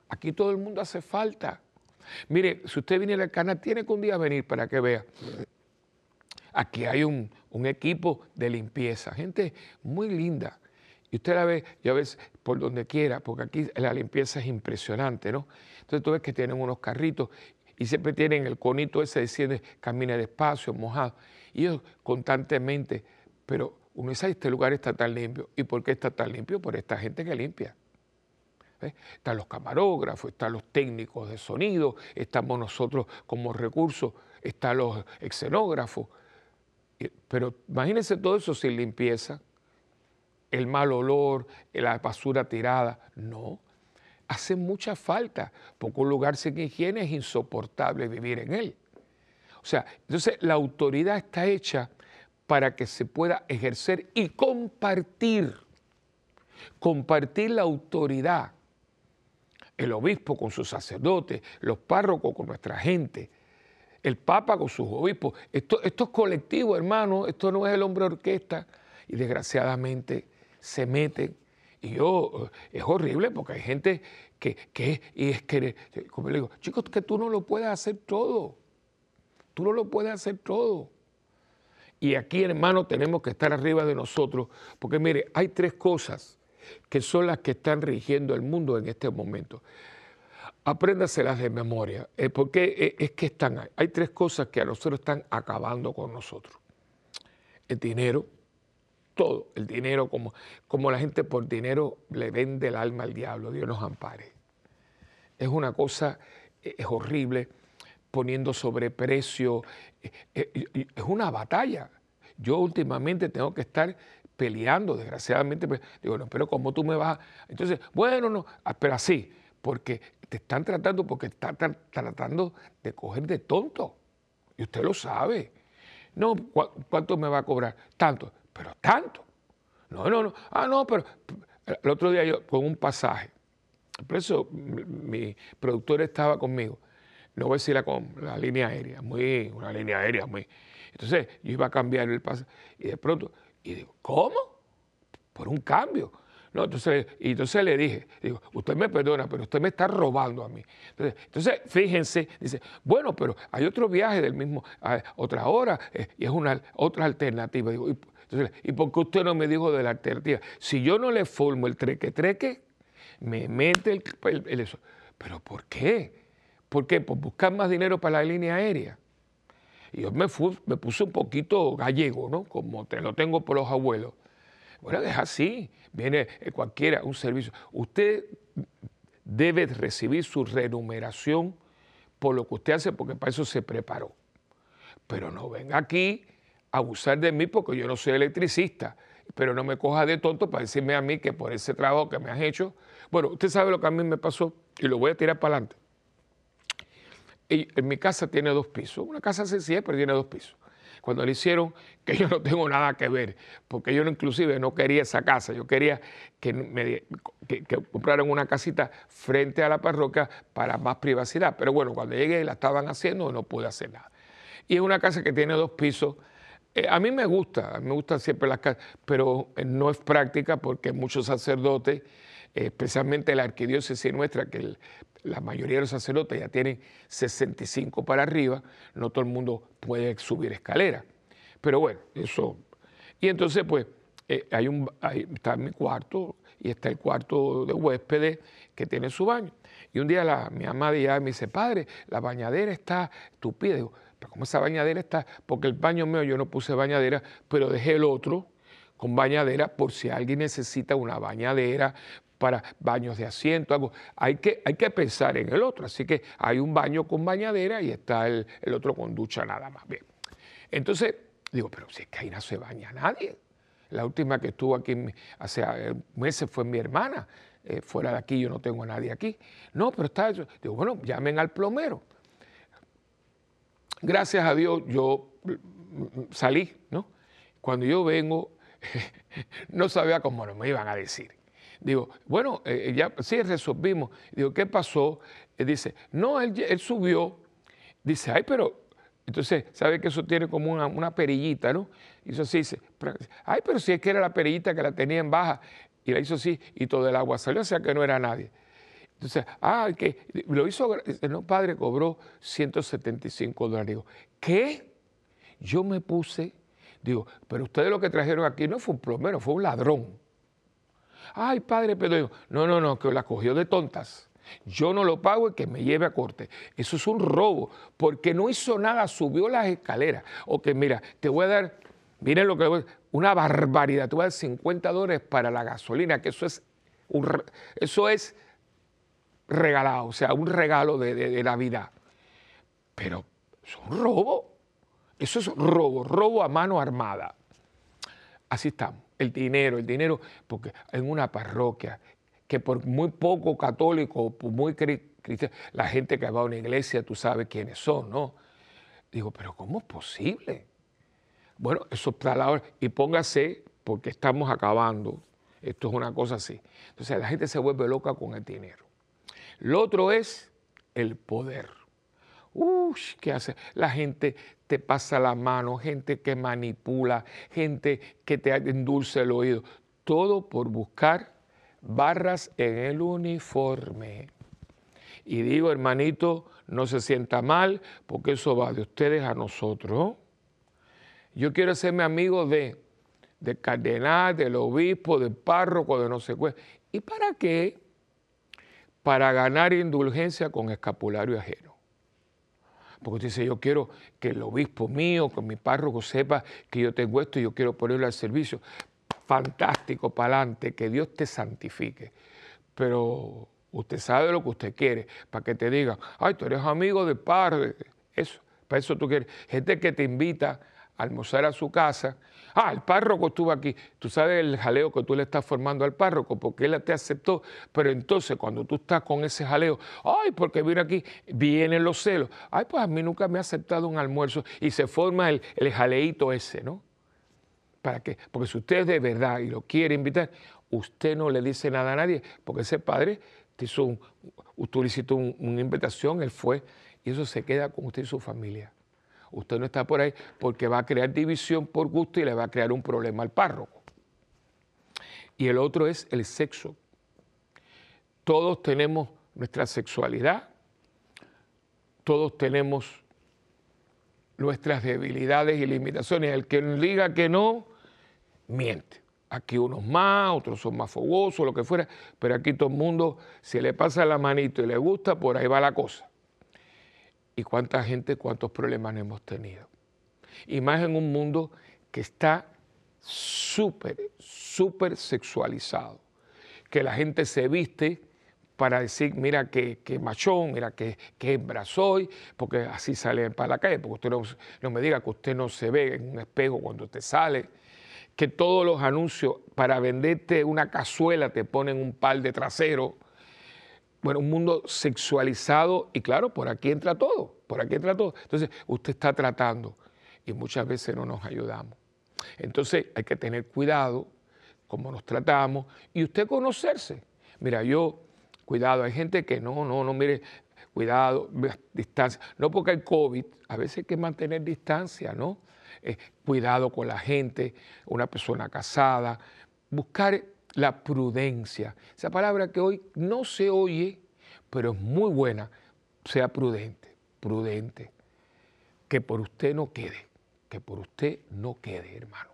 Aquí todo el mundo hace falta. Mire, si usted viene al canal, tiene que un día venir para que vea. Aquí hay un, equipo de limpieza, gente muy linda. Y usted la ve, ya ves, por donde quiera, porque aquí la limpieza es impresionante, ¿no? Entonces tú ves que tienen unos carritos y siempre tienen el conito ese diciendo camina despacio, mojado. Y ellos constantemente, pero uno dice, este lugar está tan limpio. ¿Y por qué está tan limpio? Por esta gente que limpia. Están los camarógrafos, están los técnicos de sonido, estamos nosotros como recursos, están los escenógrafos. Pero imagínense todo eso sin limpieza, el mal olor, la basura tirada. No, hace mucha falta, porque un lugar sin higiene es insoportable vivir en él. O sea, entonces la autoridad está hecha para que se pueda ejercer y compartir, compartir la autoridad. El obispo con sus sacerdotes, los párrocos con nuestra gente, el papa con sus obispos. Esto, esto es colectivo, hermano, esto no es el hombre orquesta. Y desgraciadamente se meten y yo, es horrible porque hay gente que, que y es que, como le digo, chicos, que tú no lo puedes hacer todo. Tú no lo puedes hacer todo. Y aquí, hermano, tenemos que estar arriba de nosotros, porque mire, hay tres cosas que son las que están rigiendo el mundo en este momento. Apréndaselas de memoria, eh, porque eh, es que están ahí. Hay tres cosas que a nosotros están acabando con nosotros. El dinero, todo, el dinero, como, como la gente por dinero le vende el alma al diablo, Dios nos ampare. Es una cosa, eh, es horrible, poniendo sobreprecio, es una batalla. Yo últimamente tengo que estar peleando, desgraciadamente, pues, digo, no, pero ¿cómo tú me vas? Entonces, bueno, no, ah, pero así, porque te están tratando, porque están tratando de coger de tonto. Y usted lo sabe. No, ¿cuánto me va a cobrar? Tanto pero tanto. No, no, no. Ah, no, pero el otro día yo con un pasaje. Por eso mi, productor estaba conmigo. No voy a decir la, la línea aérea, muy, una línea aérea muy. Entonces yo iba a cambiar el pasaje y de pronto, y digo, ¿cómo? Por un cambio. No, entonces, y entonces le dije, digo, usted me perdona, pero usted me está robando a mí. Entonces, fíjense, dice, bueno, pero hay otro viaje del mismo, otra hora, eh, y es una otra alternativa. Digo, y, entonces, ¿y por qué usted no me dijo de la alternativa? Si yo no le formo el treque-treque, me mete el, el, eso. ¿Pero por qué? ¿Por qué? Por buscar más dinero para la línea aérea. Y yo me, puse un poquito gallego, ¿no? Como te lo tengo por los abuelos. Bueno, es así. Viene eh, cualquiera, un servicio. Usted debe recibir su remuneración por lo que usted hace, porque para eso se preparó. Pero no venga aquí a abusar de mí porque yo no soy electricista. Pero no me coja de tonto para decirme a mí que por ese trabajo que me has hecho. Bueno, usted sabe lo que a mí me pasó y lo voy a tirar para adelante. En mi casa tiene dos pisos, una casa sencilla, pero tiene dos pisos. Cuando le hicieron, que yo no tengo nada que ver, porque yo inclusive no quería esa casa, yo quería que, compraran una casita frente a la parroquia para más privacidad. Pero bueno, cuando llegué la estaban haciendo, no pude hacer nada. Y es una casa que tiene dos pisos. Eh, a mí me gusta, me gustan siempre las casas, pero eh, no es práctica porque muchos sacerdotes especialmente la arquidiócesis nuestra, que la mayoría de los sacerdotes ya tienen 65 para arriba, no todo el mundo puede subir escalera. Pero bueno, eso. Y entonces, pues, eh, hay un, está mi cuarto y está el cuarto de huéspedes que tiene su baño. Y un día la, mi mamá me dice, padre, la bañadera está estúpida. Digo, pero ¿cómo esa bañadera está? Porque el baño mío yo no puse bañadera, pero dejé el otro con bañadera por si alguien necesita una bañadera para baños de asiento, algo. Hay que, hay que pensar en el otro. Así que hay un baño con bañadera y está el, otro con ducha nada más. Bien. Entonces, digo, pero si es que ahí no se baña nadie. La última que estuvo aquí hace eh, meses fue mi hermana. Eh, fuera de aquí yo no tengo a nadie aquí. No, pero está eso. Digo, bueno, llamen al plomero. Gracias a Dios yo mm, mm, salí, ¿no? Cuando yo vengo, no sabía cómo me iban a decir. Digo, bueno, eh, ya sí resolvimos. Digo, ¿qué pasó? dice, no, él, subió. Dice, ay, pero, entonces, ¿sabe que eso tiene como una, perillita, no? Y eso sí dice, ay, pero si es que era la perillita que la tenía en baja, y la hizo así, y todo el agua salió, o sea que no era nadie. Entonces, ah, que lo hizo, no, padre, cobró 175 dólares. Digo, ¿qué? Yo me puse, digo, pero ustedes lo que trajeron aquí no fue un plomero, fue un ladrón. Ay, padre, pero no, no, no, que la cogió de tontas. Yo no lo pago y que me lleve a corte. Eso es un robo, porque no hizo nada, subió las escaleras. O que mira, te voy a dar, miren lo que voy a una barbaridad, te voy a dar 50 dólares para la gasolina, que eso es, un, eso es regalado, o sea, un regalo de, de, de Navidad. Pero es un robo, eso es robo, robo a mano armada. Así estamos el dinero, el dinero, porque en una parroquia que por muy poco católico, por muy cristiano, la gente que va a una iglesia, tú sabes quiénes son, ¿no? Digo, pero ¿cómo es posible? Bueno, eso está la. Y póngase, porque estamos acabando. Esto es una cosa así. Entonces la gente se vuelve loca con el dinero. Lo otro es el poder. Uy, ¿qué hace? La gente te pasa la mano, gente que manipula, gente que te endulce el oído. Todo por buscar barras en el uniforme. Y digo, hermanito, no se sienta mal, porque eso va de ustedes a nosotros. Yo quiero hacerme amigo de, del cardenal, del obispo, del párroco, de no sé qué. ¿Y para qué? Para ganar indulgencia con escapulario ajeno. Porque usted dice, yo quiero que el obispo mío, que mi párroco sepa que yo tengo esto y yo quiero ponerlo al servicio. Fantástico, para adelante, que Dios te santifique. Pero usted sabe lo que usted quiere, para que te digan, ay, tú eres amigo de padre. Eso, para eso tú quieres. Gente que te invita almorzar a su casa Ah, el párroco estuvo aquí. Tú sabes el jaleo que tú le estás formando al párroco porque él te aceptó. Pero entonces cuando tú estás con ese jaleo, ay, porque viene aquí, vienen los celos. Ay, pues a mí nunca me ha aceptado un almuerzo y se forma el, el jaleito ese, ¿no? ¿Para qué? Porque si usted es de verdad y lo quiere invitar, usted no le dice nada a nadie, porque ese padre te hizo un, tú le hiciste una invitación, él fue, y eso se queda con usted y su familia. Usted no está por ahí porque va a crear división por gusto y le va a crear un problema al párroco. y el otro es el sexo. Todos tenemos nuestra sexualidad, todos tenemos nuestras debilidades y limitaciones. El que diga que no, miente. Aquí unos más, otros son más fogosos, lo que fuera, pero aquí todo el mundo, si le pasa la manito y le gusta, por ahí va la cosa. ¿Y cuánta gente, cuántos problemas hemos tenido? Y más en un mundo que está súper, súper sexualizado, que la gente se viste para decir, mira qué, machón, mira qué, qué hembra soy, porque así sale para la calle, porque usted no, no me diga que usted no se ve en un espejo cuando usted sale que todos los anuncios para venderte una cazuela te ponen un par de trasero. Bueno, un mundo sexualizado y claro, por aquí entra todo, por aquí entra todo. Entonces, usted está tratando y muchas veces no nos ayudamos. Entonces, hay que tener cuidado cómo nos tratamos y usted conocerse. Mira, yo, cuidado, hay gente que no, no, no, mire, cuidado, distancia. No porque hay COVID, a veces hay que mantener distancia, ¿no? Eh, cuidado con la gente, una persona casada, buscar la prudencia. Esa palabra que hoy no se oye, pero es muy buena, sea prudente, prudente. Que por usted no quede, que por usted no quede, hermano.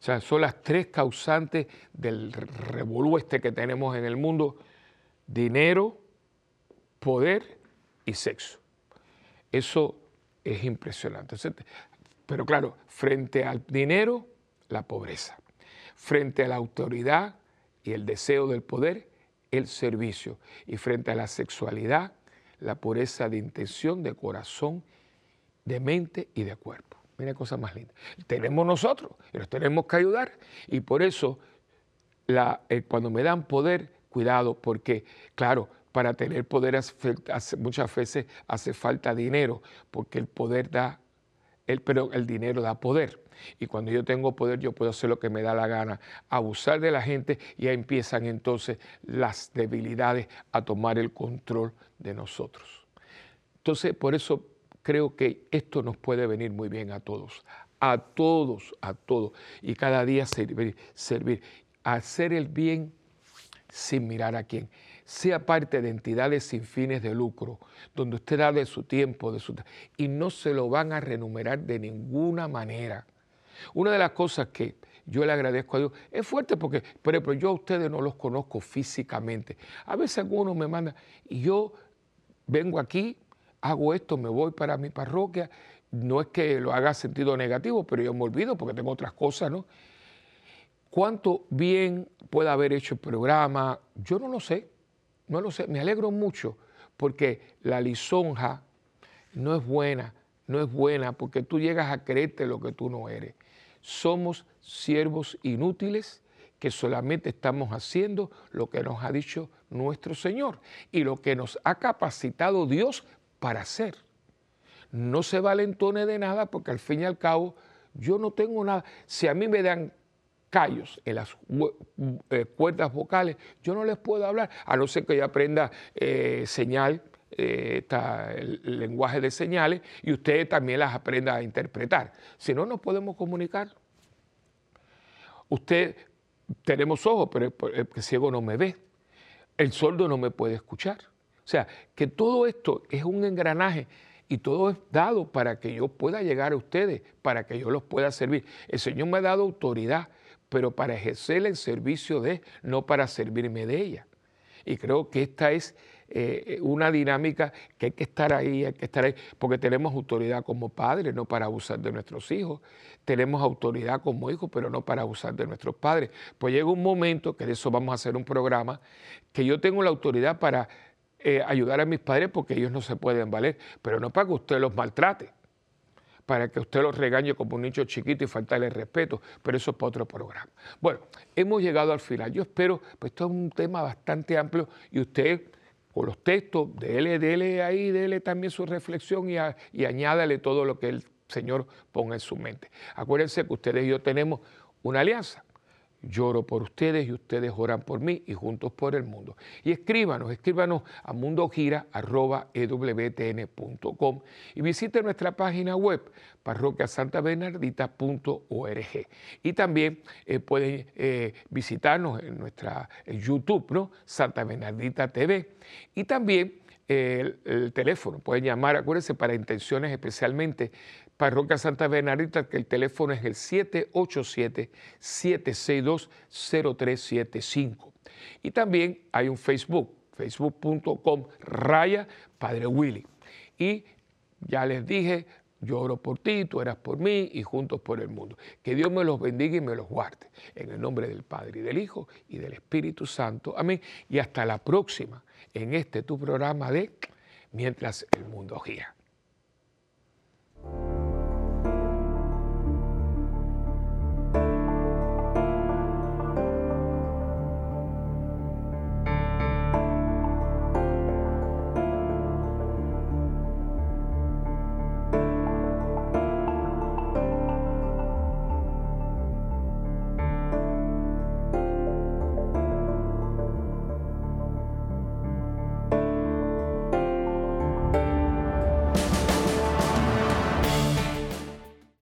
O sea, son las tres causantes del revolú este que tenemos en el mundo, dinero, poder y sexo. Eso es impresionante. Pero claro, frente al dinero, la pobreza. Frente a la autoridad y el deseo del poder, el servicio. Y frente a la sexualidad, la pureza de intención, de corazón, de mente y de cuerpo. Mira cosa más linda. Tenemos nosotros y nos tenemos que ayudar. Y por eso, eh, cuando me dan poder, cuidado, porque, claro, para tener poder muchas veces hace falta dinero, porque el poder da el, pero el dinero da poder. Y cuando yo tengo poder, yo puedo hacer lo que me da la gana, abusar de la gente y ahí empiezan entonces las debilidades a tomar el control de nosotros. Entonces, por eso creo que esto nos puede venir muy bien a todos, a todos, a todos. Y cada día servir, servir, hacer el bien sin mirar a quién sea parte de entidades sin fines de lucro, donde usted da de su tiempo, de su y no se lo van a renumerar de ninguna manera. Una de las cosas que yo le agradezco a Dios es fuerte porque, por ejemplo, yo a ustedes no los conozco físicamente. A veces algunos me mandan y yo vengo aquí, hago esto, me voy para mi parroquia. No es que lo haga sentido negativo, pero yo me olvido porque tengo otras cosas, ¿no? ¿Cuánto bien puede haber hecho el programa? Yo no lo sé. No lo sé, me alegro mucho porque la lisonja no es buena, no es buena porque tú llegas a creerte lo que tú no eres. Somos siervos inútiles que solamente estamos haciendo lo que nos ha dicho nuestro Señor y lo que nos ha capacitado Dios para hacer. No se valentone de nada porque al fin y al cabo yo no tengo nada. Si a mí me dan callos, en las eh, cuerdas vocales, yo no les puedo hablar, a no ser que yo aprenda eh, señal, eh, el, lenguaje de señales, y usted también las aprenda a interpretar. Si no, no podemos comunicar. Usted, tenemos ojos, pero el, el ciego no me ve. El sordo no me puede escuchar. O sea, que todo esto es un engranaje y todo es dado para que yo pueda llegar a ustedes, para que yo los pueda servir. El Señor me ha dado autoridad pero para ejercer el servicio de, no para servirme de ella. Y creo que esta es eh, una dinámica que hay que estar ahí, hay que estar ahí, porque tenemos autoridad como padres, no para abusar de nuestros hijos. Tenemos autoridad como hijos, pero no para abusar de nuestros padres. Pues llega un momento, que de eso vamos a hacer un programa, que yo tengo la autoridad para eh, ayudar a mis padres porque ellos no se pueden valer, pero no para que usted los maltrate para que usted los regañe como un niño chiquito y faltarle respeto, pero eso es para otro programa. Bueno, hemos llegado al final. Yo espero, pues esto es un tema bastante amplio y usted con los textos, dele, dele ahí, dele también su reflexión y, y añádale todo lo que el Señor ponga en su mente. Acuérdense que ustedes y yo tenemos una alianza. Lloro por ustedes y ustedes oran por mí y juntos por el mundo. Y escríbanos, escríbanos a mundogira.ewtn.com y visite nuestra página web parroquiasantabernardita.org. Y también eh, pueden eh, visitarnos en nuestra YouTube, ¿no? Santa Bernardita TV. Y también el, el, teléfono, pueden llamar, acuérdense, para intenciones especialmente Parroquia Santa Bernardita, que el teléfono es el 787-762-0375. Y también hay un Facebook, facebook.com raya Padre Willy. Y ya les dije, yo oro por ti, tú eras por mí y juntos por el mundo. Que Dios me los bendiga y me los guarde. En el nombre del Padre y del Hijo y del Espíritu Santo. Amén. Y hasta la próxima en este tu programa de Mientras el mundo gira.